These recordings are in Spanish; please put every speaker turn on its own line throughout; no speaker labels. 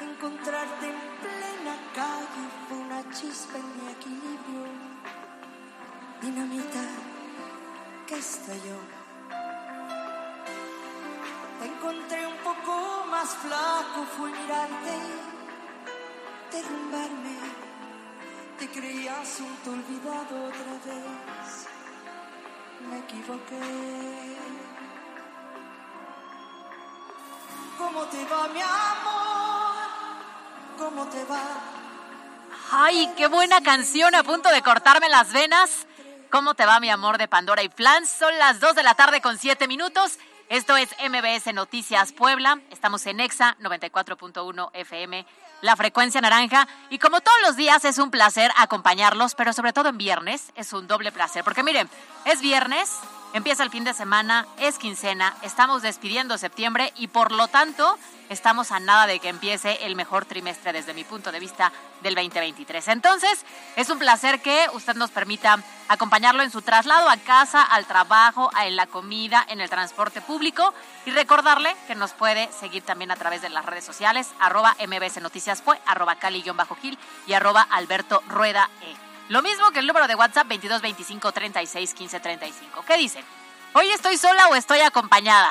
Encontrarte en plena calle fue una chispa en mi equilibrio. Dinamita que estalló. Te encontré un poco más flaco, fue mirarte, derrumbarme. Te creías un te olvidado otra vez. Me equivoqué. ¿Cómo te va, mi amor? ¿Cómo te va?
Ay, qué buena canción a punto de cortarme las venas. ¿Cómo te va, mi amor de Pandora y Flans? Son las 2 de la tarde con 7 minutos. Esto es MBS Noticias Puebla. Estamos en EXA 94.1 FM, la frecuencia naranja. Y como todos los días es un placer acompañarlos, pero sobre todo en viernes es un doble placer. Porque miren, es viernes, Empieza el fin de semana, es quincena, estamos despidiendo septiembre y por lo tanto estamos a nada de que empiece el mejor trimestre desde mi punto de vista del 2023. Entonces, es un placer que usted nos permita acompañarlo en su traslado a casa, al trabajo, en la comida, en el transporte público y recordarle que nos puede seguir también a través de las redes sociales, arroba mbs noticias arroba cali-gil y arroba alberto rueda e. Lo mismo que el número de WhatsApp 22 25 36 15 35. ¿Qué dicen? ¿Hoy estoy sola o estoy acompañada?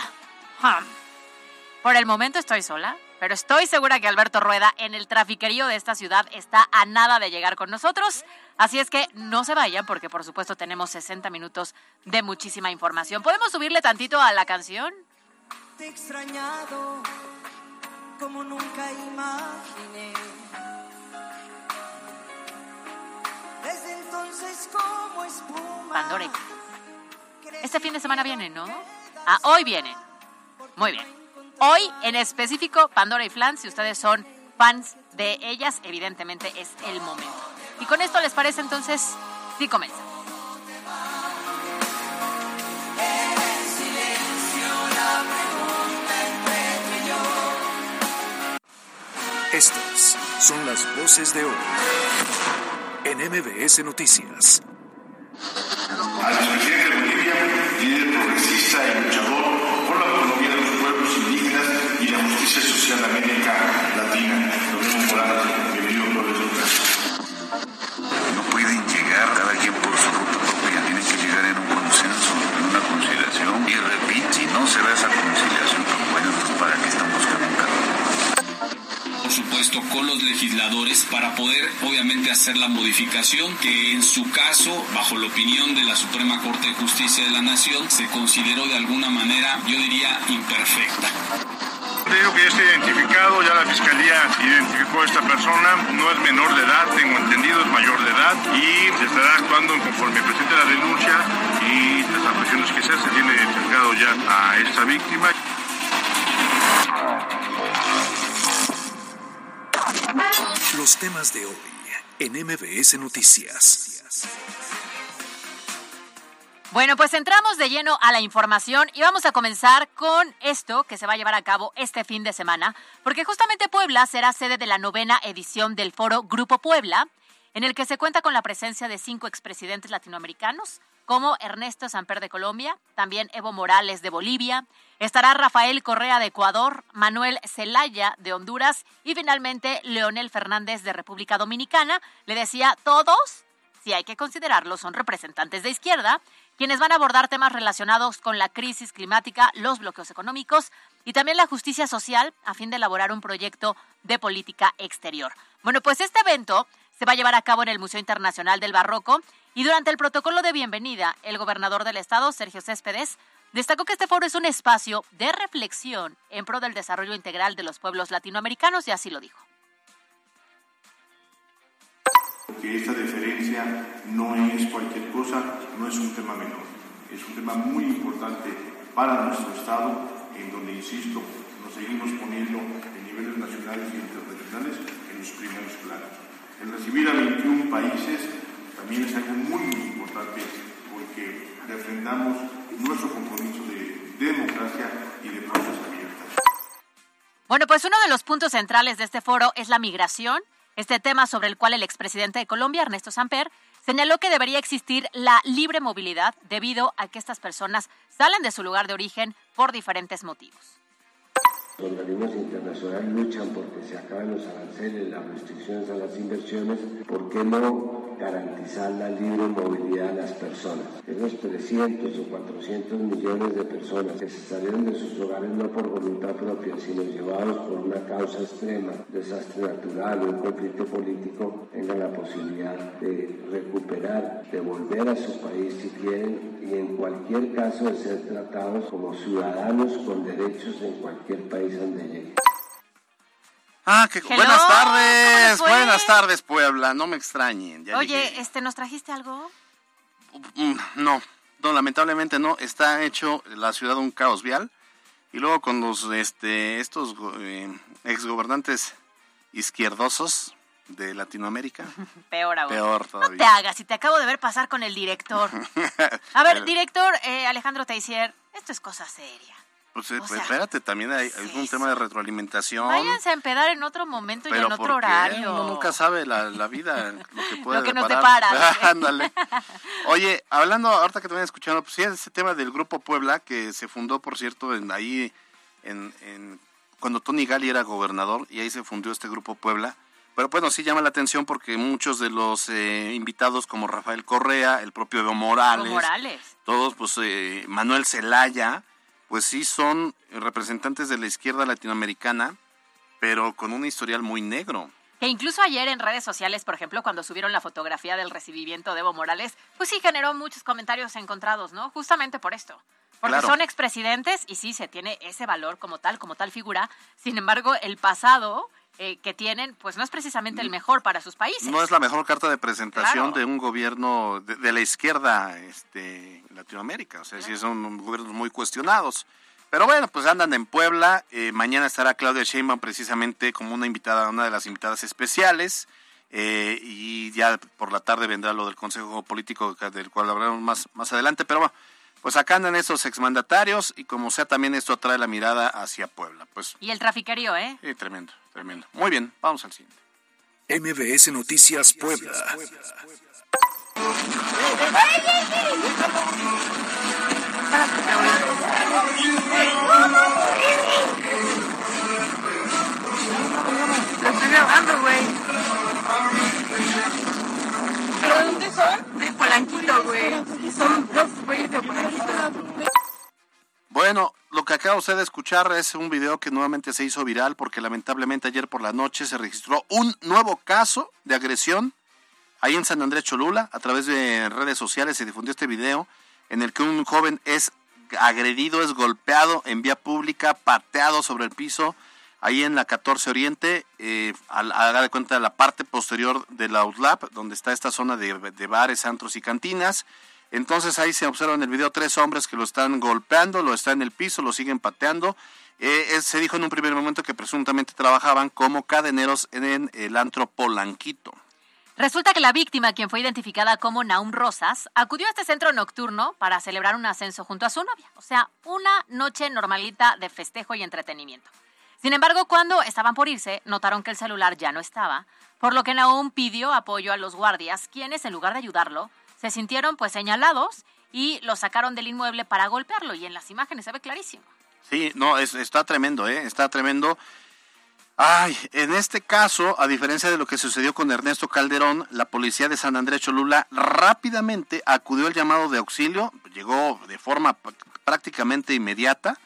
Por el momento estoy sola, pero estoy segura que Alberto Rueda en el trafiquerío de esta ciudad está a nada de llegar con nosotros. Así es que no se vayan porque por supuesto tenemos 60 minutos de muchísima información. ¿Podemos subirle tantito a la canción?
Te he extrañado como nunca imaginé.
Pandora. Este fin de semana viene, ¿no? Ah, hoy viene. Muy bien. Hoy en específico Pandora y Flan, si ustedes son fans de ellas, evidentemente es el momento. Y con esto les parece entonces, sí comienza.
Estas son las voces de hoy en MBS Noticias.
Al presidente de Bolivia, líder progresista y luchador por la autonomía de los pueblos indígenas y la justicia social de América Latina, Lorenzo Morales, bienvenido por
No pueden llegar cada quien por su ruta propia, tienen que llegar en un consenso, en una conciliación. Y repito, si no se da esa conciliación,
supuesto, con los legisladores para poder, obviamente, hacer la modificación que en su caso, bajo la opinión de la Suprema Corte de Justicia de la Nación, se consideró de alguna manera, yo diría, imperfecta.
Digo que ya está identificado, ya la fiscalía identificó a esta persona, no es menor de edad, tengo entendido, es mayor de edad y se estará actuando conforme presente la denuncia y las actuaciones que se se tiene identificado ya a esta víctima.
Los temas de hoy en MBS Noticias.
Bueno, pues entramos de lleno a la información y vamos a comenzar con esto que se va a llevar a cabo este fin de semana, porque justamente Puebla será sede de la novena edición del foro Grupo Puebla, en el que se cuenta con la presencia de cinco expresidentes latinoamericanos, como Ernesto Samper de Colombia, también Evo Morales de Bolivia, estará Rafael Correa de Ecuador, Manuel Zelaya de Honduras y finalmente Leonel Fernández de República Dominicana. Le decía, todos, si hay que considerarlo, son representantes de izquierda, quienes van a abordar temas relacionados con la crisis climática, los bloqueos económicos y también la justicia social a fin de elaborar un proyecto de política exterior. Bueno, pues este evento se va a llevar a cabo en el Museo Internacional del Barroco Y durante el protocolo de bienvenida, el gobernador del estado, Sergio Céspedes, destacó que este foro es un espacio de reflexión en pro del desarrollo integral de los pueblos latinoamericanos y así lo dijo.
Que esta deferencia no es cualquier cosa, no es un tema menor, es un tema muy importante para nuestro Estado, en donde, insisto, nos seguimos poniendo en niveles nacionales y internacionales en los primeros planos. El recibir a 21 países también es algo muy, muy importante porque refrendamos nuestro compromiso de democracia y de puertas abiertas.
Bueno, pues uno de los puntos centrales de este foro es la migración, este tema sobre el cual el expresidente de Colombia, Ernesto Samper, señaló que debería existir la libre movilidad debido a que estas personas salen de su lugar de origen por diferentes motivos.
Organismos internacionales luchan porque se acaben los aranceles, las restricciones a las inversiones. ¿Por qué no garantizar la libre movilidad de las personas? Esos 300 o 400 millones de personas que se salieron de sus hogares no por voluntad propia, sino llevados por una causa extrema, desastre natural o un conflicto político, tengan la posibilidad de recuperar, de volver a su país si quieren y en cualquier caso de ser tratados como ciudadanos con derechos en cualquier país donde lleguen.
Ah, que buenas tardes, buenas tardes Puebla, no me extrañen.
Oye, este, ¿nos trajiste algo?
Mm, no, no, lamentablemente no. Está hecho la ciudad un caos vial y luego con los, este, estos eh, exgobernantes izquierdosos de Latinoamérica.
Peor aún.
Peor todavía.
No te hagas, si te acabo de ver pasar con el director. A ver, director eh, Alejandro Teisier, esto es cosa seria.
Pues, eh, pues espérate, también hay, un tema de retroalimentación.
Váyanse a empedar en otro momento y en otro horario.
Uno nunca sabe la, vida, lo que puede
Lo que nos depara.
Ándale. Oye, hablando, ahorita que te voy escuchando, pues sí, ese tema del Grupo Puebla, que se fundó, por cierto, en, ahí, en, en, cuando Tony Gali era gobernador, y ahí se fundó este Grupo Puebla. Pero bueno, sí llama la atención porque muchos de los eh, invitados, como Rafael Correa, el propio Evo Morales,
Morales.
todos, pues eh, Manuel Zelaya, pues sí son representantes de la izquierda latinoamericana, pero con un historial muy negro.
Que incluso ayer en redes sociales, por ejemplo, cuando subieron la fotografía del recibimiento de Evo Morales, pues sí generó muchos comentarios encontrados, ¿no? Justamente por esto. Porque son expresidentes y sí se tiene ese valor como tal, como tal figura. Sin embargo, el pasado eh, que tienen, pues no es precisamente el mejor para sus países.
No es la mejor carta de presentación de un gobierno de, la izquierda este, Latinoamérica. O sea, sí son gobiernos muy cuestionados. Pero bueno, pues andan en Puebla. Eh, mañana estará Claudia Sheinbaum precisamente como una invitada, una de las invitadas especiales. Eh, y ya por la tarde vendrá lo del Consejo Político del cual hablaremos más, más adelante. Pero bueno, pues acá andan esos exmandatarios y como sea también esto atrae la mirada hacia Puebla. Pues,
y el trafiquerío, ¿eh?
Sí, tremendo, tremendo. Muy bien, vamos al siguiente.
MBS Noticias Puebla.
Usted de escuchar es un video que nuevamente se hizo viral porque lamentablemente ayer por la noche se registró un nuevo caso de agresión ahí en San Andrés Cholula. A través de redes sociales se difundió este video en el que un joven es agredido, es golpeado en vía pública, pateado sobre el piso, ahí en la 14 Oriente, eh, haga de cuenta la parte posterior de la UTLAP, donde está esta zona de, de bares, antros y cantinas. Entonces ahí se observa en el video tres hombres que lo están golpeando, lo están en el piso, lo siguen pateando. Eh, se dijo en un primer momento que presuntamente trabajaban como cadeneros en el antro Polanquito.
Resulta que la víctima, quien fue identificada como Naum Rosas, acudió a este centro nocturno para celebrar un ascenso junto a su novia. O sea, una noche normalita de festejo y entretenimiento. Sin embargo, cuando estaban por irse, notaron que el celular ya no estaba, por lo que Naum pidió apoyo a los guardias, quienes, en lugar de ayudarlo, se sintieron pues señalados y lo sacaron del inmueble para golpearlo y en las imágenes se ve clarísimo.
Sí, no, está tremendo, ¿eh? Está tremendo. Ay, en este caso, a diferencia de lo que sucedió con Ernesto Calderón, la policía de San Andrés Cholula rápidamente acudió al llamado de auxilio, llegó de forma prácticamente inmediata.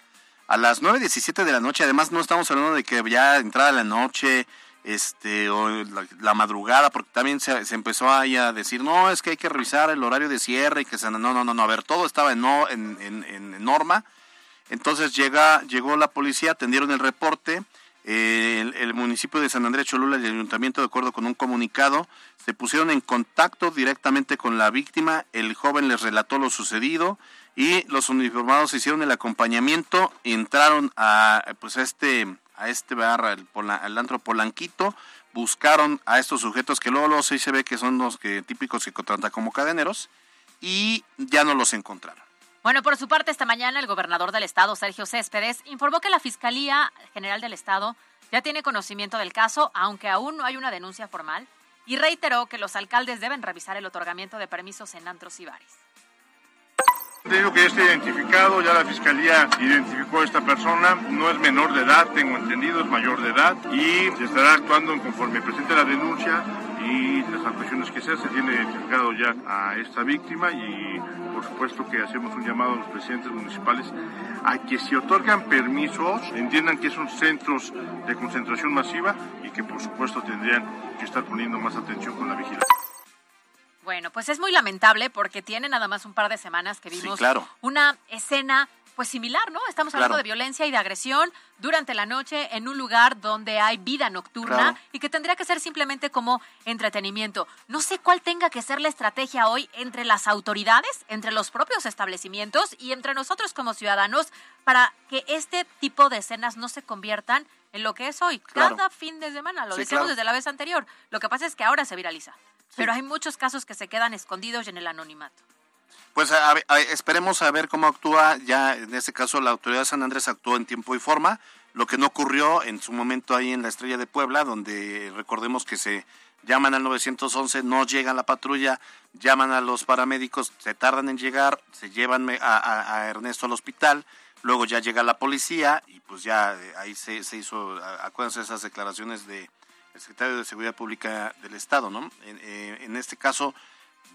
A las 9.17 de la noche, además no estamos hablando de que ya entrada la noche, este o la, la madrugada, porque también se, se empezó ahí a decir, no, es que hay que revisar el horario de cierre y que se, no, no, no, no, a ver, todo estaba en, en, en norma. Entonces llega, llegó la policía, atendieron el reporte, eh, el, el municipio de San Andrés Cholula y el ayuntamiento, de acuerdo con un comunicado, se pusieron en contacto directamente con la víctima, el joven les relató lo sucedido y los uniformados hicieron el acompañamiento, entraron a pues a este a este bar, al, antro Polanquito, buscaron a estos sujetos que luego, luego sí se ve que son los que típicos que contratan como cadeneros y ya no los encontraron.
Bueno, por su parte, esta mañana el gobernador del estado, Sergio Céspedes, informó que la Fiscalía General del Estado ya tiene conocimiento del caso, aunque aún no hay una denuncia formal, y reiteró que los alcaldes deben revisar el otorgamiento de permisos en antros y bares.
Digo que ya está identificado, ya la fiscalía identificó a esta persona, no es menor de edad, tengo entendido, es mayor de edad. Y estará actuando conforme presente la denuncia y las actuaciones que se tiene identificado ya a esta víctima y por supuesto que hacemos un llamado a los presidentes municipales a que si otorgan permisos entiendan que son centros de concentración masiva y que por supuesto tendrían que estar poniendo más atención con la vigilancia.
Bueno, pues es muy lamentable porque tiene nada más un par de semanas que
Sí,
vimos
claro.
una escena pues similar, ¿no? Estamos hablando
Claro.
de violencia y de agresión durante la noche en un lugar donde hay vida nocturna
Claro.
y que tendría que ser simplemente como entretenimiento. No sé cuál tenga que ser la estrategia hoy entre las autoridades, entre los propios establecimientos y entre nosotros como ciudadanos para que este tipo de escenas no se conviertan en lo que es hoy,
Claro.
cada fin de semana. Lo
Sí,
decíamos desde la vez anterior. Lo que pasa es que ahora se viraliza. Pero hay muchos casos que se quedan escondidos y en el anonimato.
Pues a- esperemos a ver cómo actúa, ya en este caso la autoridad de San Andrés actuó en tiempo y forma, lo que no ocurrió en su momento ahí en la Estrella de Puebla, donde recordemos que se llaman al 911, no llega la patrulla, llaman a los paramédicos, se tardan en llegar, se llevan a, a- Ernesto al hospital, luego ya llega la policía y pues ya eh, ahí se, se hizo, acuérdense esas declaraciones de el secretario de Seguridad Pública del Estado, ¿no? En, eh, en este caso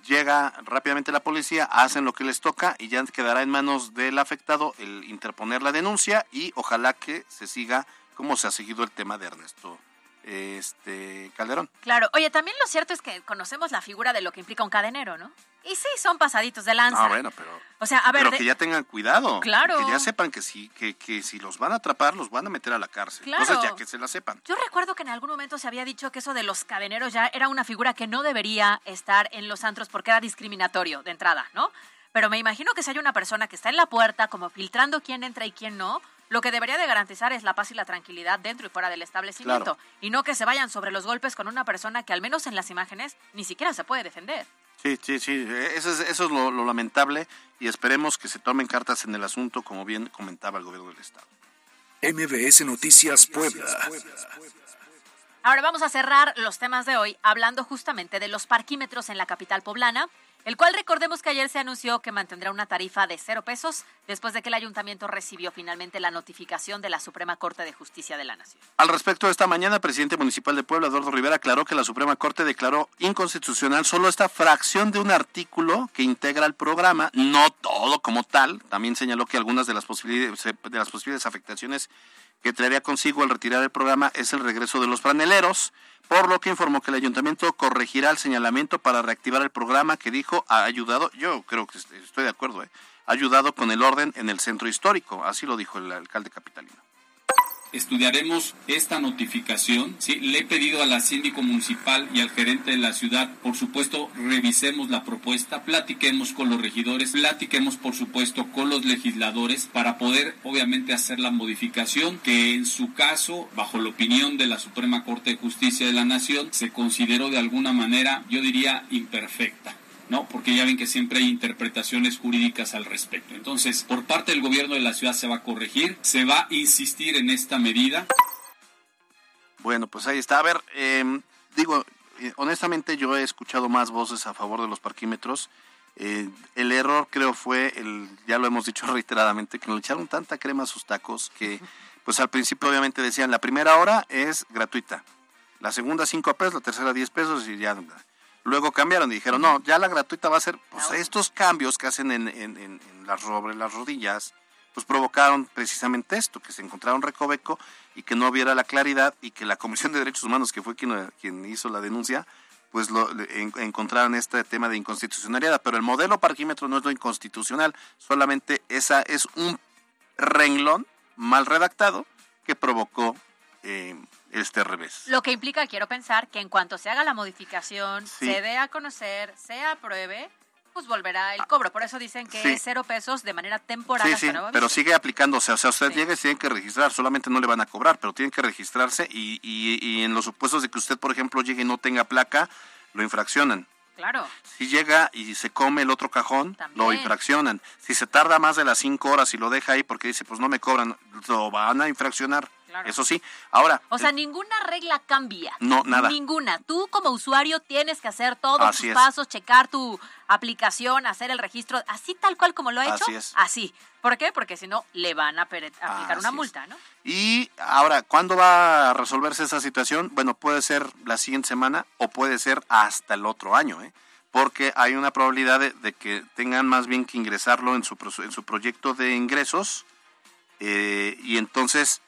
llega rápidamente la policía, hacen lo que les toca y ya quedará en manos del afectado el interponer la denuncia y ojalá que se siga como se ha seguido el tema de Ernesto este Calderón.
Claro. Oye, también lo cierto es que conocemos la figura de lo que implica un cadenero, ¿no? Y sí, son pasaditos de lanza.
Ah, bueno, pero,
O sea, a ver,
pero
de-
que ya tengan cuidado.
Claro.
Que ya sepan que si, que, que si los van a atrapar, los van a meter a la cárcel.
Claro.
Entonces ya que se la sepan.
Yo recuerdo que en algún momento se había dicho que eso de los cadeneros ya era una figura que no debería estar en los antros porque era discriminatorio de entrada, ¿no? Pero me imagino que si hay una persona que está en la puerta como filtrando quién entra y quién no, lo que debería de garantizar es la paz y la tranquilidad dentro y fuera del establecimiento.
Claro.
Y no que se vayan sobre los golpes con una persona que al menos en las imágenes ni siquiera se puede defender.
Sí, sí, sí. eh, Eso es, eso es lo, lo lamentable y esperemos que se tomen cartas en el asunto, como bien comentaba el gobierno del Estado.
MBS Noticias Puebla.
Ahora vamos a cerrar los temas de hoy hablando justamente de los parquímetros en la capital poblana, el cual recordemos que ayer se anunció que mantendrá una tarifa de cero pesos después de que el ayuntamiento recibió finalmente la notificación de la Suprema Corte de Justicia de la Nación.
Al respecto, esta mañana, el presidente municipal de Puebla, Eduardo Rivera, aclaró que la Suprema Corte declaró inconstitucional solo esta fracción de un artículo que integra el programa, no todo como tal. También señaló que algunas de las posibilidades, de las posibles afectaciones que traería consigo al retirar el programa es el regreso de los franeleros, por lo que informó que el ayuntamiento corregirá el señalamiento para reactivar el programa que dijo ha ayudado, yo creo que est- estoy de acuerdo, ¿eh? ha ayudado con el orden en el centro histórico, así lo dijo el alcalde capitalino.
Estudiaremos esta notificación. ¿sí? Le he pedido a la síndico municipal y al gerente de la ciudad, por supuesto, revisemos la propuesta, platiquemos con los regidores, platiquemos, por supuesto, con los legisladores para poder, obviamente, hacer la modificación que en su caso, bajo la opinión de la Suprema Corte de Justicia de la Nación, se consideró de alguna manera, yo diría, imperfecta. ¿No? Porque ya ven que siempre hay interpretaciones jurídicas al respecto. Entonces, por parte del gobierno de la ciudad se va a corregir, se va a insistir en esta medida.
Bueno, pues ahí está. A ver, eh, digo, eh, honestamente yo he escuchado más voces a favor de los parquímetros. Eh, el error creo fue, el, ya lo hemos dicho reiteradamente, que le echaron tanta crema a sus tacos que pues al principio obviamente decían la primera hora es gratuita, la segunda cinco pesos, la tercera 10 pesos y ya. Luego cambiaron y dijeron, no, ya la gratuita va a ser pues, estos cambios que hacen en, en, en- en las, sobre las rodillas, pues provocaron precisamente esto, que se encontraron recoveco y que no hubiera la claridad y que la Comisión de Derechos Humanos, que fue quien, quien hizo la denuncia, pues lo, en, encontraron este tema de inconstitucionalidad. Pero el modelo parquímetro no es lo inconstitucional, solamente esa es un renglón mal redactado que provocó eh, este revés.
Lo que implica, quiero pensar, que en cuanto se haga la modificación, se dé a conocer, se apruebe, pues volverá el cobro. Por eso dicen que es cero pesos de manera temporal.
Sí, sí, pero sigue aplicándose. O sea, usted llega y tiene que registrar. Solamente no le van a cobrar, pero tienen que registrarse y, y, y en los supuestos de que usted, por ejemplo, llegue y no tenga placa, lo infraccionan.
Claro.
Si llega y se come el otro cajón, lo infraccionan. Si se tarda más de las cinco horas y lo deja ahí porque dice, pues no me cobran, lo van a infraccionar. Eso sí. Ahora.
O sea, ninguna regla cambia.
No, nada.
Ninguna. Tú como usuario tienes que hacer todos tus pasos, checar tu aplicación, hacer el registro, así tal cual como lo ha hecho.
Así es.
Así. ¿Por qué? Porque si no, le van a aplicar una multa, ¿no?
Y ahora, ¿cuándo va a resolverse esa situación? Bueno, puede ser la siguiente semana o puede ser hasta el otro año, ¿eh? porque hay una probabilidad de, que tengan más bien que ingresarlo en su, en su proyecto de ingresos eh, y entonces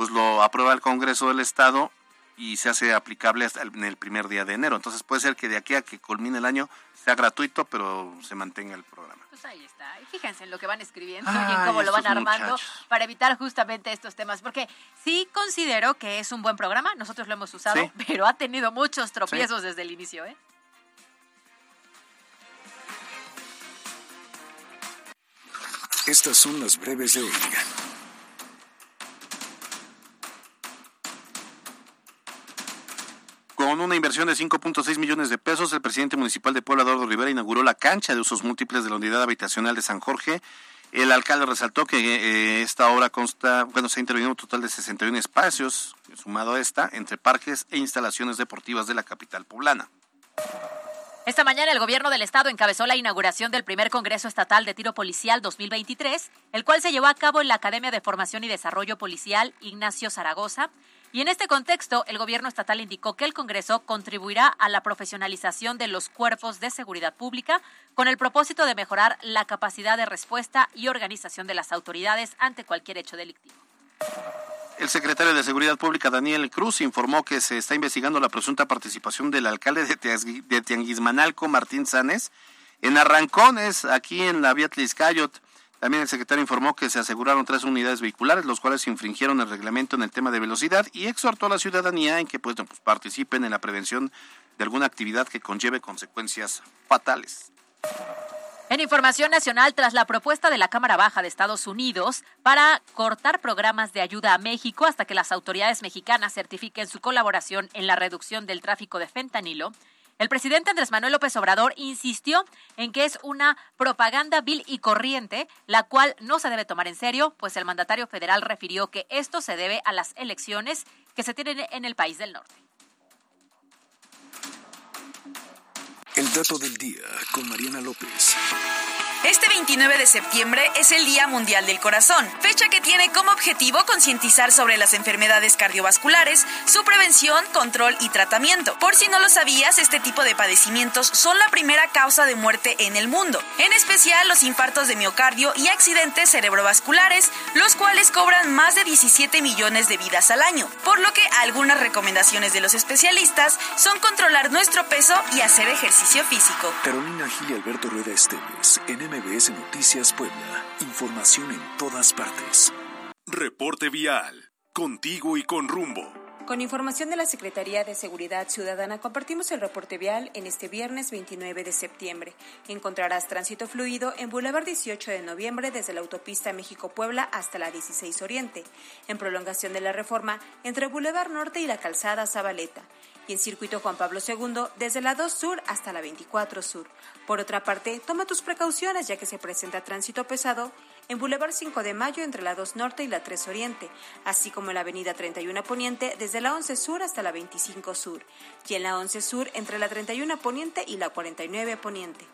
pues lo aprueba el Congreso del Estado y se hace aplicable hasta el, en el primer día de enero. Entonces puede ser que de aquí a que culmine el año sea gratuito, pero se mantenga el programa.
Pues ahí está. Y fíjense en lo que van escribiendo y en cómo lo van armando para evitar justamente estos temas. Porque sí considero que es un buen programa, nosotros lo hemos usado, pero ha tenido muchos tropiezos desde el inicio. ¿eh?
Estas son las breves de hoy.
Con una inversión de 5.6 millones de pesos, el presidente municipal de Puebla, Eduardo Rivera, inauguró la cancha de usos múltiples de la unidad habitacional de San Jorge. El alcalde resaltó que eh, esta obra consta, bueno, se ha intervenido un total de 61 espacios, sumado a esta, entre parques e instalaciones deportivas de la capital poblana.
Esta mañana el gobierno del estado encabezó la inauguración del primer Congreso Estatal de Tiro Policial 2023, el cual se llevó a cabo en la Academia de Formación y Desarrollo Policial Ignacio Zaragoza. Y en este contexto, el gobierno estatal indicó que el Congreso contribuirá a la profesionalización de los cuerpos de seguridad pública con el propósito de mejorar la capacidad de respuesta y organización de las autoridades ante cualquier hecho delictivo.
El secretario de Seguridad Pública, Daniel Cruz, informó que se está investigando la presunta participación del alcalde de Tianguismanalco, Martín Sanes, en arrancones aquí en la vía Tliscayot. También el secretario informó que se aseguraron tres unidades vehiculares, los cuales infringieron el reglamento en el tema de velocidad y exhortó a la ciudadanía en que pues, pues, participen en la prevención de alguna actividad que conlleve consecuencias fatales.
En información nacional, tras la propuesta de la Cámara Baja de Estados Unidos para cortar programas de ayuda a México hasta que las autoridades mexicanas certifiquen su colaboración en la reducción del tráfico de fentanilo, el presidente Andrés Manuel López Obrador insistió en que es una propaganda vil y corriente, la cual no se debe tomar en serio, pues el mandatario federal refirió que esto se debe a las elecciones que se tienen en el país del norte.
El dato del día con Mariana López.
Este 29 de septiembre es el Día Mundial del Corazón, fecha que tiene como objetivo concientizar sobre las enfermedades cardiovasculares, su prevención, control y tratamiento. Por si no lo sabías, este tipo de padecimientos son la primera causa de muerte en el mundo, en especial los infartos de miocardio y accidentes cerebrovasculares, los cuales cobran más de 17 millones de vidas al año, por lo que algunas recomendaciones de los especialistas son controlar nuestro peso y hacer ejercicio físico.
Carolina Gil Alberto Rueda Esteves, MBS Noticias Puebla. Información en todas partes.
Reporte vial. Contigo y con rumbo.
Con información de la Secretaría de Seguridad Ciudadana, compartimos el reporte vial en este viernes 29 de septiembre. Encontrarás tránsito fluido en Boulevard 18 de noviembre desde la autopista México-Puebla hasta la 16 Oriente, en prolongación de la reforma entre Boulevard Norte y la calzada Zabaleta y en Circuito Juan Pablo II desde la 2 Sur hasta la 24 Sur. Por otra parte, toma tus precauciones ya que se presenta tránsito pesado en Boulevard 5 de Mayo entre la 2 Norte y la 3 Oriente, así como en la Avenida 31 Poniente desde la 11 Sur hasta la 25 Sur, y en la 11 Sur entre la 31 Poniente y la 49 Poniente.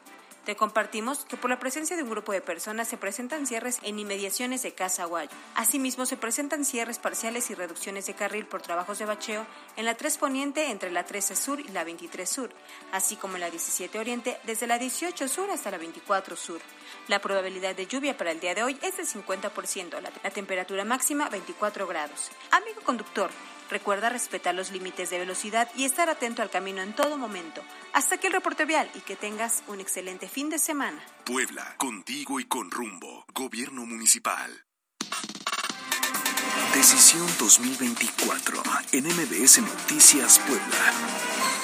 Te compartimos que por la presencia de un grupo de personas se presentan cierres en inmediaciones de Casa Aguayo. Asimismo, se presentan cierres parciales y reducciones de carril por trabajos de bacheo en la 3 Poniente entre la 13 Sur y la 23 Sur, así como en la 17 Oriente desde la 18 Sur hasta la 24 Sur. La probabilidad de lluvia para el día de hoy es del 50%, la, la temperatura máxima 24 grados. Amigo conductor, Recuerda respetar los límites de velocidad y estar atento al camino en todo momento. Hasta aquí el reporte vial y que tengas un excelente fin de semana.
Puebla, contigo y con rumbo. Gobierno Municipal.
Decisión 2024 en MBS Noticias Puebla.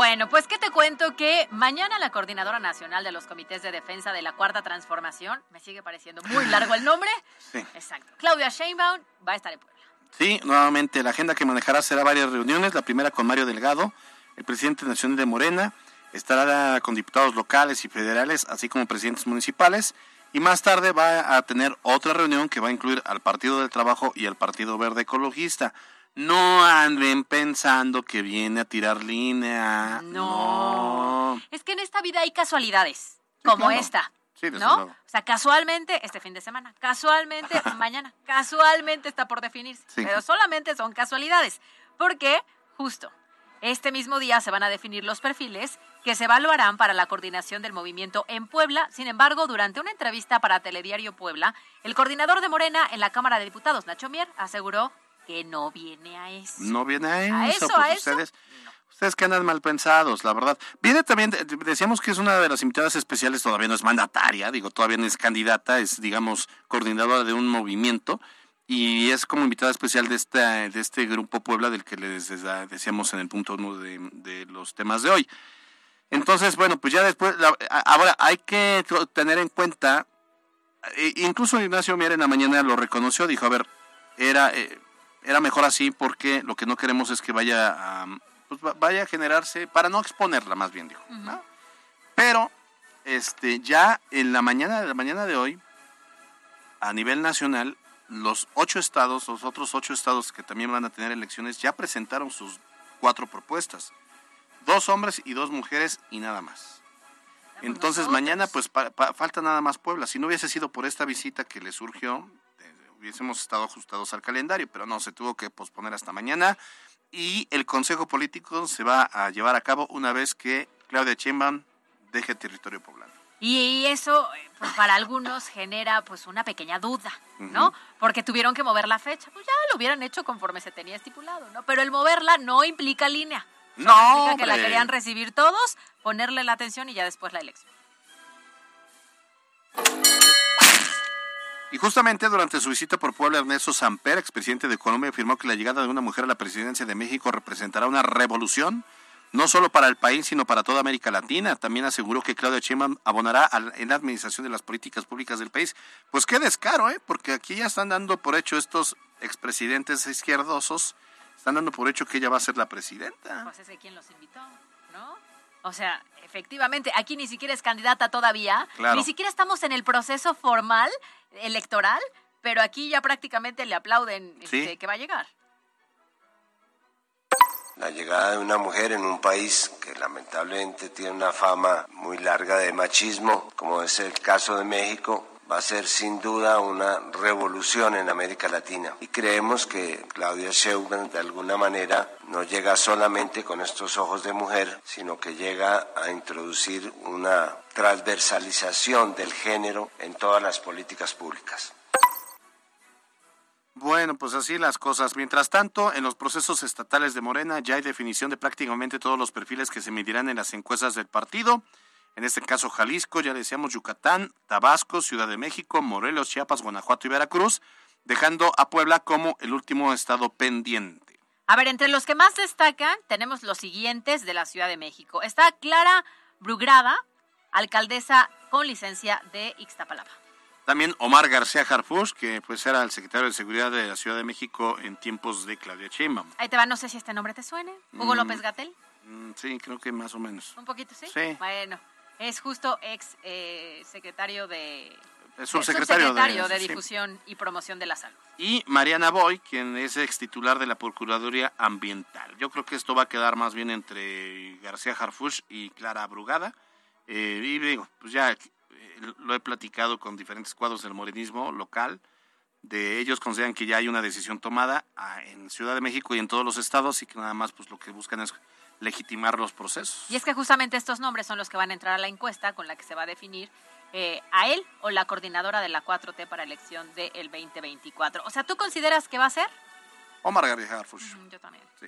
Bueno, pues que te cuento que mañana la Coordinadora Nacional de los Comités de Defensa de la Cuarta Transformación, me sigue pareciendo muy largo el nombre.
Sí.
Exacto. Claudia Sheinbaum va a estar en Puebla.
Sí, nuevamente la agenda que manejará será varias reuniones. La primera con Mario Delgado, el presidente nacional de Morena. Estará con diputados locales y federales, así como presidentes municipales. Y más tarde va a tener otra reunión que va a incluir al Partido del Trabajo y al Partido Verde Ecologista. No anden pensando que viene a tirar línea.
No. Es que en esta vida hay casualidades, como
claro.
esta.
Sí,
¿No?
luego.
O sea, casualmente este fin de semana, casualmente mañana, casualmente está por definirse.
Sí.
Pero solamente son casualidades. Porque, justo, este mismo día se van a definir los perfiles que se evaluarán para la coordinación del movimiento en Puebla. Sin embargo, durante una entrevista para Telediario Puebla, el coordinador de Morena en la Cámara de Diputados, Nacho Mier, aseguró que no viene a eso.
No viene a eso.
¿A eso,
pues
a eso?
ustedes, ustedes que andan mal pensados, la verdad. Viene también, de- decíamos que es una de las invitadas especiales, todavía no es mandataria, digo, todavía no es candidata, es, digamos, coordinadora de un movimiento. Y es como invitada especial de, esta, de este grupo Puebla del que les decíamos en el punto uno de, de los temas de hoy. Entonces, bueno, pues ya después, la- ahora hay que tener en cuenta, e- incluso Ignacio Mier en la mañana lo reconoció, dijo, a ver, era, eh, era mejor así porque lo que no queremos es que vaya a, pues va- vaya a generarse, para no exponerla más bien, dijo. ¿no? Pero, este, ya en la mañana de la mañana de hoy, a nivel nacional, los ocho estados, los otros ocho estados que también van a tener elecciones, ya presentaron sus cuatro propuestas. Dos hombres y dos mujeres y nada más. Entonces mañana pues pa- pa- falta nada más Puebla. Si no hubiese sido por esta visita que le surgió, hubiésemos estado ajustados al calendario, pero no, se tuvo que posponer hasta mañana y el Consejo Político se va a llevar a cabo una vez que Claudia Sheinbaum deje territorio poblano.
Y eso, eh, pues para algunos genera pues una pequeña duda, ¿no? Porque tuvieron que mover la fecha. Pues ya lo hubieran hecho conforme se tenía estipulado, ¿no? Pero el moverla no implica línea. Solo
No,
implica que la querían recibir todos, ponerle la atención y ya después la elección.
Y justamente durante su visita por Puebla, Ernesto Samper, expresidente de Colombia, afirmó que la llegada de una mujer a la presidencia de México representará una revolución, no solo para el país, sino para toda América Latina. También aseguró que Claudia Sheinbaum abonará al- en la administración de las políticas públicas del país. Pues qué descaro, ¿eh? Porque aquí ya están dando por hecho estos expresidentes izquierdosos, están dando por hecho que ella va a ser la presidenta.
Pues ese quien los invitó, ¿no? O sea, efectivamente, aquí ni siquiera es candidata todavía,
Claro.
ni siquiera estamos en el proceso formal electoral, pero aquí ya prácticamente le aplauden
Sí.
este, que va a llegar.
La llegada de una mujer en un país que lamentablemente tiene una fama muy larga de machismo, como es el caso de México, va a ser sin duda una revolución en América Latina. Y creemos que Claudia Sheinbaum de alguna manera no llega solamente con estos ojos de mujer, sino que llega a introducir una transversalización del género en todas las políticas públicas.
Bueno, pues así las cosas. Mientras tanto, en los procesos estatales de Morena ya hay definición de prácticamente todos los perfiles que se medirán en las encuestas del partido. En este caso, Jalisco, ya decíamos Yucatán, Tabasco, Ciudad de México, Morelos, Chiapas, Guanajuato y Veracruz, dejando a Puebla como el último estado pendiente.
A ver, entre los que más destacan, tenemos los siguientes de la Ciudad de México. Está Clara Brugrada, alcaldesa con licencia de Ixtapalapa.
También Omar García Harfuch, que pues era el secretario de Seguridad de la Ciudad de México en tiempos de Claudia Sheinbaum.
Ahí te va, no sé si este nombre te suene. Hugo
Mm.
López Gatel.
Mm, Sí, creo que más o menos.
Un poquito, ¿sí?
Sí.
Bueno, es justo ex eh, secretario de
es un secretario,
de, difusión y promoción de la salud.
Y Mariana Boy, quien es ex titular de la Procuraduría Ambiental. Yo creo que esto va a quedar más bien entre García Harfush y Clara Brugada. Eh, y digo, pues ya eh, lo he platicado con diferentes cuadros del morenismo local. De ellos consideran que ya hay una decisión tomada ah, en Ciudad de México y en todos los estados y que nada más pues lo que buscan es legitimar los procesos.
Y es que justamente estos nombres son los que van a entrar a la encuesta con la que se va a definir eh, a él o la coordinadora de la 4T para elección del 2024. O sea, ¿tú consideras que va a ser?
Omar García Harfush.
yo también.
Sí.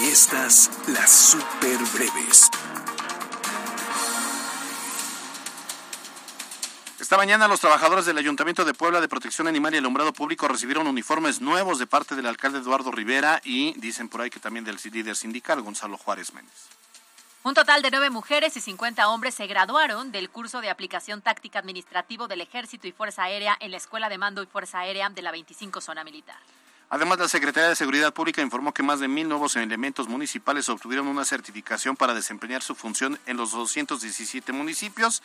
Y estas las super breves.
Esta mañana los trabajadores del Ayuntamiento de Puebla de Protección Animal y Alumbrado Público recibieron uniformes nuevos de parte del alcalde Eduardo Rivera y dicen por ahí que también del líder sindical Gonzalo Juárez Méndez.
Un total de nueve mujeres y 50 hombres se graduaron del curso de aplicación táctica administrativo del Ejército y Fuerza Aérea en la Escuela de Mando y Fuerza Aérea de la 25 Zona Militar.
Además, la Secretaría de Seguridad Pública informó que más de mil nuevos elementos municipales obtuvieron una certificación para desempeñar su función en los 217 municipios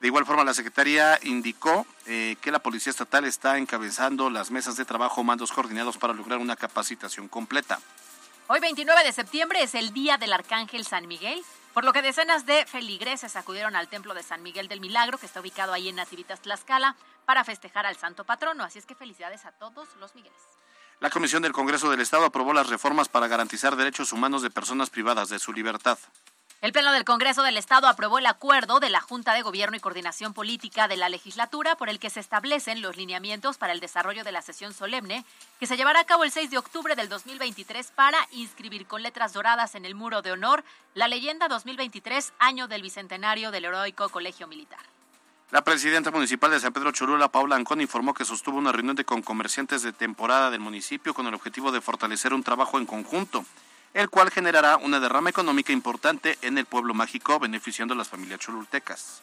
de igual forma, la Secretaría indicó eh, que la Policía Estatal está encabezando las mesas de trabajo mandos coordinados para lograr una capacitación completa.
Hoy, 29 de septiembre, es el Día del Arcángel San Miguel, por lo que decenas de feligreses acudieron al Templo de San Miguel del Milagro, que está ubicado ahí en Nativitas, Tlaxcala, para festejar al Santo Patrono. Así es que felicidades a todos los Migueles.
La Comisión del Congreso del Estado aprobó las reformas para garantizar derechos humanos de personas privadas de su libertad.
El Pleno del Congreso del Estado aprobó el acuerdo de la Junta de Gobierno y Coordinación Política de la legislatura por el que se establecen los lineamientos para el desarrollo de la sesión solemne que se llevará a cabo el 6 de octubre del 2023 para inscribir con letras doradas en el muro de honor la leyenda 2023, año del bicentenario del heroico Colegio Militar.
La presidenta municipal de San Pedro Cholula, Paula Ancón, informó que sostuvo una reunión con comerciantes de temporada del municipio con el objetivo de fortalecer un trabajo en conjunto el cual generará una derrama económica importante en el pueblo mágico, beneficiando a las familias cholultecas.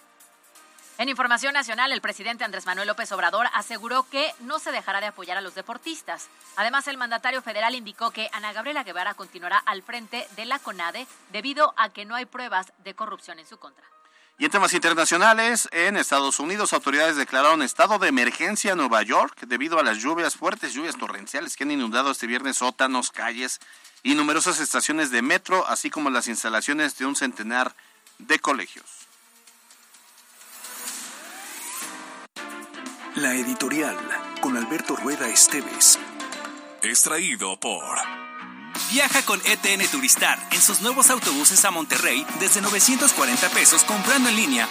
En Información Nacional, el presidente Andrés Manuel López Obrador aseguró que no se dejará de apoyar a los deportistas. Además, el mandatario federal indicó que Ana Gabriela Guevara continuará al frente de la CONADE debido a que no hay pruebas de corrupción en su contra.
Y en temas internacionales, en Estados Unidos, autoridades declararon estado de emergencia en Nueva York debido a las lluvias, fuertes lluvias torrenciales que han inundado este viernes sótanos, calles y numerosas estaciones de metro, así como las instalaciones de un centenar de colegios.
La editorial con Alberto Rueda Esteves.
Extraído por...
Viaja con ETN Turistar en sus nuevos autobuses a Monterrey desde 940 pesos comprando en línea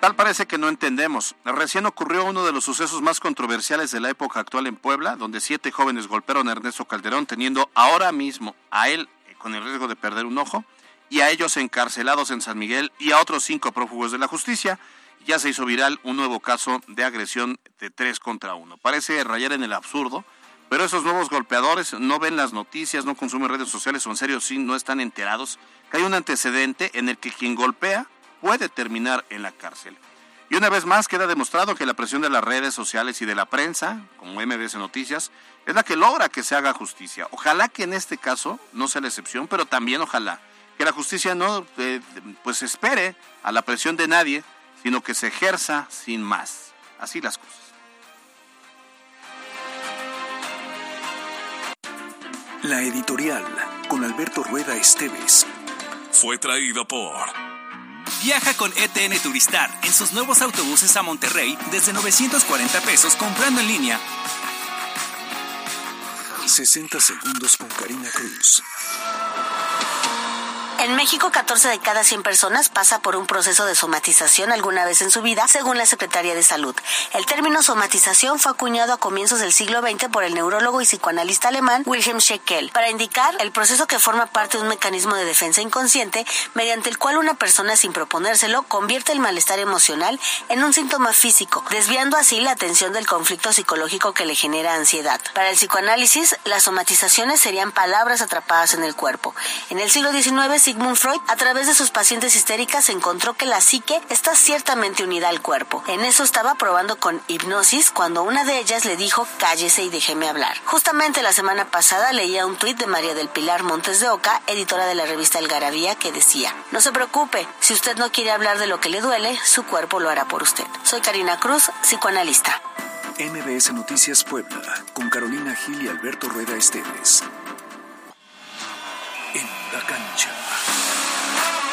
Tal parece que no entendemos. Recién ocurrió uno de los sucesos más controversiales de la época actual en Puebla, donde siete jóvenes golpearon a Ernesto Calderón, teniendo ahora mismo a él eh, con el riesgo de perder un ojo, y a ellos encarcelados en San Miguel y a otros cinco prófugos de la justicia. Ya se hizo viral un nuevo caso de agresión de tres contra uno. Parece rayar en el absurdo, pero esos nuevos golpeadores no ven las noticias, no consumen redes sociales o en serio sí no están enterados que hay un antecedente en el que quien golpea puede terminar en la cárcel. Y una vez más queda demostrado que la presión de las redes sociales y de la prensa, como MBS Noticias, es la que logra que se haga justicia. Ojalá que en este caso no sea la excepción, pero también ojalá que la justicia no eh, pues espere a la presión de nadie, sino que se ejerza sin más. Así las cosas.
La editorial con Alberto Rueda Esteves.
Fue traído por...
Viaja con ETN Turistar en sus nuevos autobuses a Monterrey desde 940 pesos comprando en línea.
60 segundos con Karina Cruz.
En México, 14 de cada 100 personas pasa por un proceso de somatización alguna vez en su vida, según la Secretaría de Salud. El término somatización fue acuñado a comienzos del siglo XX por el neurólogo y psicoanalista alemán Wilhelm Scheckel para indicar el proceso que forma parte de un mecanismo de defensa inconsciente mediante el cual una persona sin proponérselo convierte el malestar emocional en un síntoma físico, desviando así la atención del conflicto psicológico que le genera ansiedad. Para el psicoanálisis, las somatizaciones serían palabras atrapadas en el cuerpo. En el siglo XIX Sigmund Freud, a través de sus pacientes histéricas, encontró que la psique está ciertamente unida al cuerpo. En eso estaba probando con hipnosis cuando una de ellas le dijo cállese y déjeme hablar. Justamente la semana pasada leía un tuit de María del Pilar Montes de Oca, editora de la revista El Garabía, que decía, no se preocupe, si usted no quiere hablar de lo que le duele, su cuerpo lo hará por usted. Soy Karina Cruz, psicoanalista.
MBS Noticias Puebla, con Carolina Gil y Alberto Rueda Esteves. En la cancha.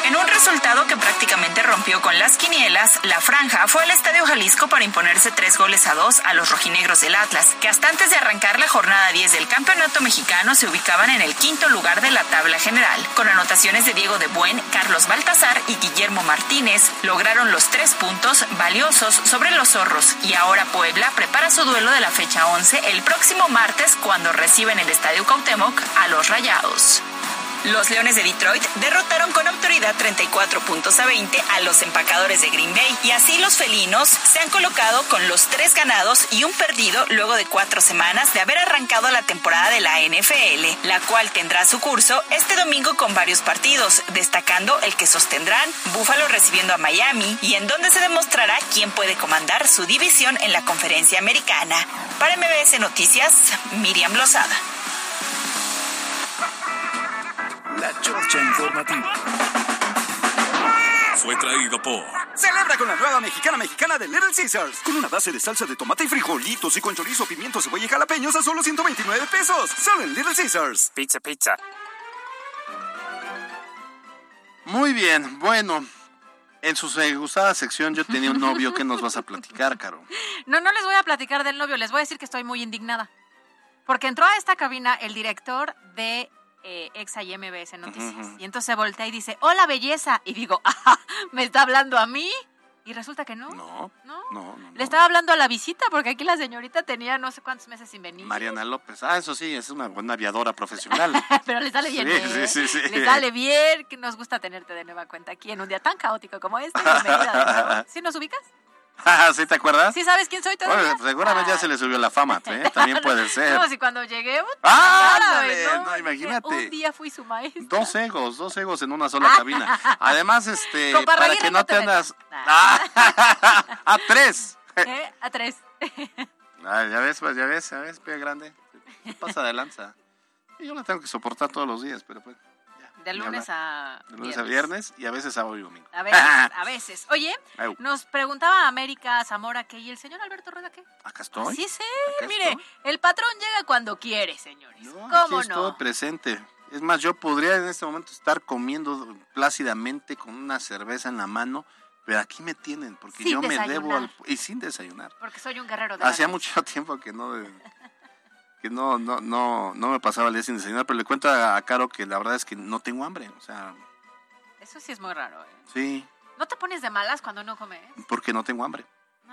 En un resultado que prácticamente rompió con las quinielas, la franja fue al Estadio Jalisco para imponerse tres goles a dos a los rojinegros del Atlas, que hasta antes de arrancar la jornada 10 del campeonato mexicano se ubicaban en el quinto lugar de la tabla general. Con anotaciones de Diego de Buen, Carlos Baltazar y Guillermo Martínez, lograron los tres puntos valiosos sobre los zorros y ahora Puebla prepara su duelo de la fecha 11 el próximo martes cuando reciben el Estadio Cautemoc a los Rayados. Los Leones de Detroit derrotaron con autoridad 34 puntos a 20 a los empacadores de Green Bay y así los felinos se han colocado con los tres ganados y un perdido luego de cuatro semanas de haber arrancado la temporada de la NFL, la cual tendrá su curso este domingo con varios partidos, destacando el que sostendrán Buffalo recibiendo a Miami y en donde se demostrará quién puede comandar su división en la conferencia americana. Para MBS Noticias, Miriam Lozada.
La Chorcha Informativa.
Fue traído por
Celebra con la nueva mexicana mexicana de Little Caesars. Con una base de salsa de tomate y frijolitos y con chorizo, pimiento, cebolla y jalapeños a solo 129 pesos. Solo en Little Caesars.
Pizza, pizza.
Muy bien, bueno. En su gustada sección yo tenía un novio que nos vas a platicar, Caro.
No, no les voy a platicar del novio, les voy a decir que estoy muy indignada. Porque entró a esta cabina el director de eh, Exa y MBS Noticias. Y entonces voltea y dice, hola belleza. Y digo, "Ah, ¿me está hablando a mí? Y resulta que no.
No, no, no.
Le estaba hablando a la visita porque aquí la señorita tenía no sé cuántos meses sin venir.
Mariana López. Ah, eso sí, es una buena aviadora profesional.
Pero le sale bien.
Sí,
¿eh?
sí, sí, sí.
Le sale bien, que nos gusta tenerte de nueva cuenta aquí en un día tan caótico como este. Bienvenida. ¿Sí nos ubicas?
¿Sí te acuerdas?
¿Sí sabes quién soy todavía?
Bueno, seguramente ya se le subió la fama, ¿eh? También puede ser.
No, si cuando llegué...
¡Ah, ándale!
¿no?
No, imagínate.
Un día fui su maestro.
Dos egos, dos egos en una sola cabina. Además, este, para que no
no
te andas... ¡Ah! ¡A tres!
¿Eh? A tres.
Ay, ya ves, pues, ya ves, ya ves, pie grande. Pasa de lanza. Yo la tengo que soportar todos los días, pero pues...
De lunes a
De lunes a viernes y a veces sábado y domingo.
A veces, a veces. Oye, nos preguntaba América Zamora que y el señor Alberto Rueda qué.
Acá estoy.
Sí, sí,
Acá
mire,
estoy.
el patrón llega cuando quiere, señores.
Aquí
¿Cómo
estoy
no?
presente. Es más, yo podría en este momento estar comiendo plácidamente con una cerveza en la mano, pero aquí me tienen, porque
Sin
yo me debo al... Y sin desayunar.
Porque soy un guerrero de
Hacía mucho tiempo que no que no, no, no, no me pasaba el día sin desayunar, pero le cuento a, Caro que la verdad es que no tengo hambre. O sea,
Eso sí es muy raro, ¿eh?
sí,
¿No te pones de malas cuando no comes?
porque no tengo hambre.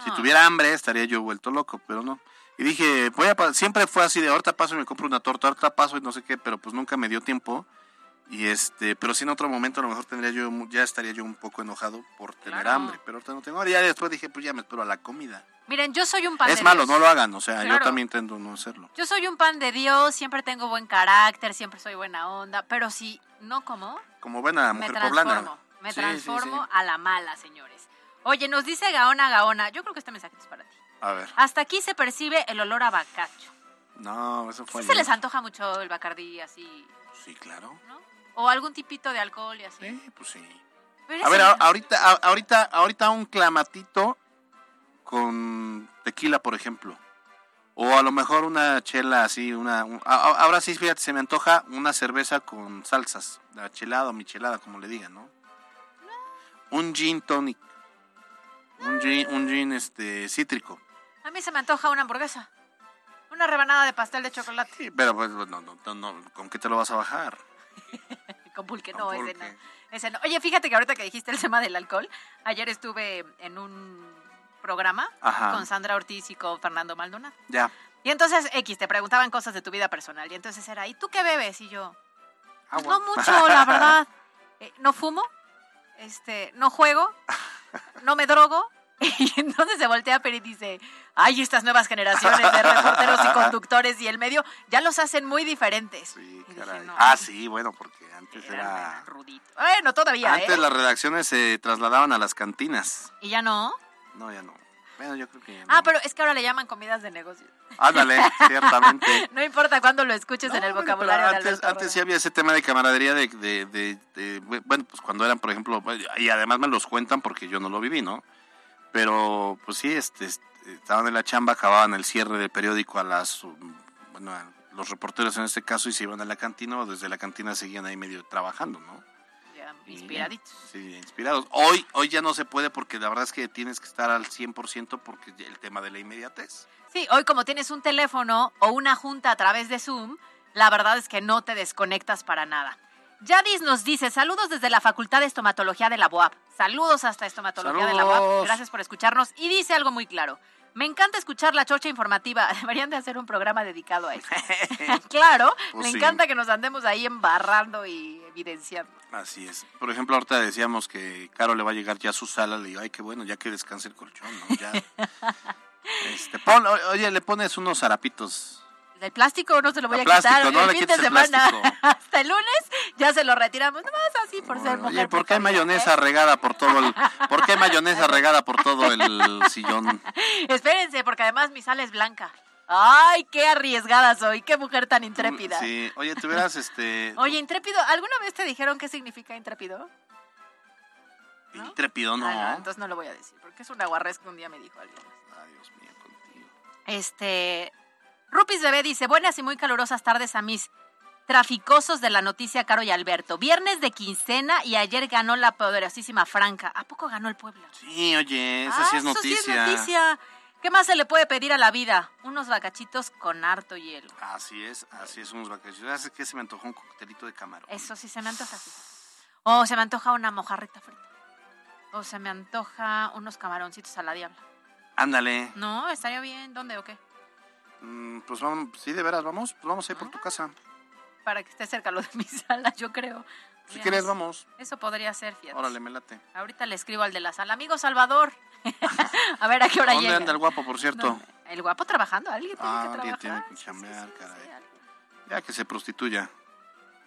Si tuviera hambre estaría yo vuelto loco, pero no. Y dije, voy a siempre fue así de ahorita paso y me compro una torta, ahorita paso y no sé qué, pero pues nunca me dio tiempo. Y este, pero sí en otro momento a lo mejor tendría yo, ya estaría yo un poco enojado por tener
Claro.
hambre, pero ahorita no tengo hambre. Ya después dije, pues ya me espero a la comida.
Miren, yo soy un pan
es
de
malo,
Dios.
no lo hagan, o sea, yo también intento no hacerlo.
Yo soy un pan de Dios, siempre tengo buen carácter, siempre soy buena onda, pero si no como,
Como buena
me
mujer
transformo.
poblana.
Me
Sí, sí,
transformo
sí.
a la mala, señores. Oye, nos dice Gaona Gaona, yo creo que este mensaje es para ti.
A ver.
Hasta aquí se percibe el olor a bacacho.
No, eso fue
¿Sí se les antoja mucho el bacardí así?
Sí, claro.
¿O algún tipito de alcohol y así?
Sí, pues sí.
Pero
A ver, ahorita, ahorita, ahorita un clamatito con tequila, por ejemplo. O a lo mejor una chela así, una... un- ahora sí, fíjate, se me antoja una cerveza con salsas. La chelada o michelada, como le digan, ¿no? Un gin tonic. Un gin, un gin este, cítrico.
A mí se me antoja una hamburguesa. Una rebanada de pastel de chocolate.
Pero pues, no, no, no, no, ¿con qué te lo vas a bajar?
Con pulque,
Con
no, ese no. Ese no. Oye, fíjate que ahorita que dijiste el tema del alcohol, ayer estuve en un programa
Ajá.
con Sandra Ortiz y con Fernando Maldonado.
Ya.
Y entonces, X, te preguntaban cosas de tu vida personal. Y entonces era, ¿y tú qué bebes? Y yo, pues no mucho, la verdad. Eh, no fumo, este, no juego, no me drogo. Y entonces se voltea a Peri y dice, ay, estas nuevas generaciones de reporteros y conductores y el medio ya los hacen muy diferentes.
Sí, caray. ah, sí, bueno, porque antes era...
Rudito. Bueno, todavía,
Antes
¿eh?
las redacciones se trasladaban a las cantinas.
¿Y ya no?
No, ya no. Bueno, yo creo que ya no.
Ah, pero es que ahora le llaman comidas de negocio.
Ándale, ciertamente.
No importa cuándo lo escuches en el
Bueno,
vocabulario de
antes,
Alberto
antes sí había ese tema de camaradería de, de, de- de- bueno, pues cuando eran, por ejemplo, y además me los cuentan porque yo no lo viví, ¿no? Pero, pues sí, este, este, estaban en la chamba, acababan el cierre del periódico a las, bueno, a los reporteros en este caso y se iban a la cantina o desde la cantina seguían ahí medio trabajando, ¿no?
Ya, inspiraditos.
Sí, inspirados. Hoy, hoy ya no se puede porque la verdad es que tienes que estar al 100% porque el tema de la inmediatez.
Sí, hoy como tienes un teléfono o una junta a través de Zoom, la verdad es que no te desconectas para nada. Yadis nos dice, saludos desde la Facultad de Estomatología de la UAP. Saludos hasta Estomatología de la.
Saludos.
Gracias por escucharnos. Y dice algo muy claro. Me encanta escuchar la chocha informativa. Deberían de hacer un programa dedicado a eso. claro,
Pues
me
sí.
encanta que nos andemos ahí embarrando y evidenciando.
Así es. Por ejemplo, ahorita decíamos que Caro le va a llegar ya a su sala. Le digo, ay, qué bueno, ya que descanse el colchón, ¿no? Ya. este, pon- oye, le pones unos zarapitos.
El plástico no se lo voy
El
a quitar
no
el
le
fin de
el
semana. Hasta el lunes ya se lo retiramos. Nomás así por ser mujer.
Oye, ¿por qué hay mayonesa
¿eh?
regada por todo el... ¿Por qué hay mayonesa regada por todo el sillón?
Espérense, porque además mi sal es blanca. Ay, qué arriesgada soy, qué mujer tan intrépida.
Sí, oye, tuvieras este...
Oye, intrépido, ¿alguna vez te dijeron qué significa intrépido?
Intrépido, no.
Ah, no, entonces no lo voy a decir, porque es una guarrez que un día me dijo alguien.
Ay, Dios mío, contigo.
Este, Rupis Bebé dice, buenas y muy calurosas tardes a mis traficosos de la noticia Caro y Alberto. Viernes de quincena y ayer ganó la poderosísima Franca. ¿A poco ganó el pueblo?
Sí, oye, esa sí
Ah,
es
eso sí es
noticia.
noticia. ¿Qué más se le puede pedir a la vida? Unos bacachitos con harto hielo.
Así es, así es, unos vacaciones. ¿Sabes qué? Se me antojó un coctelito de camarón.
Eso sí se me antoja así. O se me antoja una mojarrita frita. O se me antoja unos camaroncitos a la diabla.
Ándale.
No, estaría bien. ¿Dónde o qué?
Mm, Pues vamos, sí, de veras, vamos, pues vamos a ir por
Ah.
tu casa.
Para que esté cerca lo de mi sala, yo creo.
Si
Mira,
quieres, vamos.
Eso podría ser, fíjate.
Órale, me late.
Ahorita le escribo al de la sala. Amigo Salvador. a ver a qué hora
¿Dónde
llega.
anda el guapo, por cierto?
El guapo trabajando. Alguien tiene
Ah,
que
alguien
trabajar.
tiene que chambear, caray. Ya que se prostituya.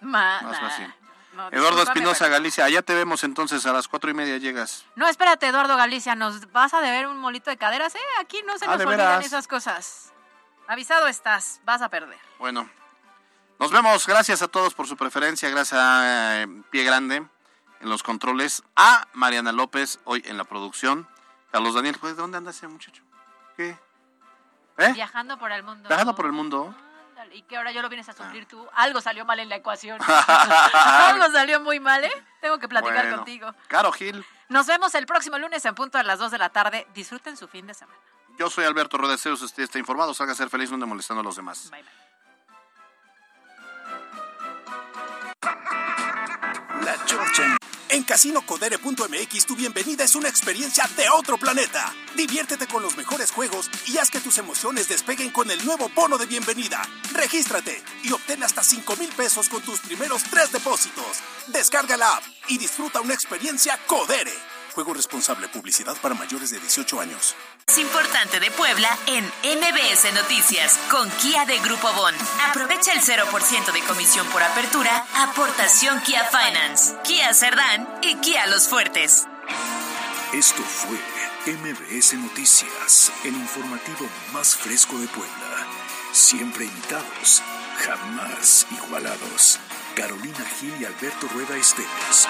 Ma-
Más
nah.
fácil.
No,
Eduardo Espinosa, Galicia. Allá te vemos entonces, a las cuatro y media llegas.
No, espérate, Eduardo Galicia, nos vas a deber un molito de caderas, ¿eh? Aquí no se
Ah,
nos
¿de
olvidan
veras?
esas cosas. Avisado estás, vas a perder.
Bueno, nos vemos. Gracias a todos por su preferencia. Gracias a eh, Pie Grande en los controles. A Mariana López, hoy en la producción. Carlos Daniel, pues, ¿dónde anda ese muchacho? ¿Qué? ¿Eh?
Viajando por el mundo.
Viajando por el mundo.
Ándale, ¿Y qué ahora yo lo vienes a sufrir tú? Algo salió mal en la ecuación. Algo salió muy mal, ¿eh? Tengo que platicar
Bueno.
contigo.
Caro Gil,
Nos vemos el próximo lunes en punto a las 2 de la tarde. Disfruten su fin de semana.
Yo soy Alberto Rodeceus. Usted está informado. Salga a ser feliz, no ande molestando a los demás.
La Chorcha.
En casinocodere.mx tu bienvenida es una experiencia de otro planeta. Diviértete con los mejores juegos y haz que tus emociones despeguen con el nuevo bono de bienvenida. Regístrate y obtén hasta 5 mil pesos con tus primeros tres depósitos. Descarga la app y disfruta una experiencia Codere. Juego responsable, publicidad para mayores de 18 años.
Es importante de Puebla en MBS Noticias con Kia de Grupo Bon. Aprovecha el 0% de comisión por apertura, aportación Kia Finance, Kia Cerdán y Kia Los Fuertes.
Esto fue MBS Noticias, el informativo más fresco de Puebla. Siempre imitados, jamás igualados. Carolina Gil y Alberto Rueda Esteves.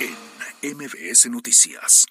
En MBS Noticias.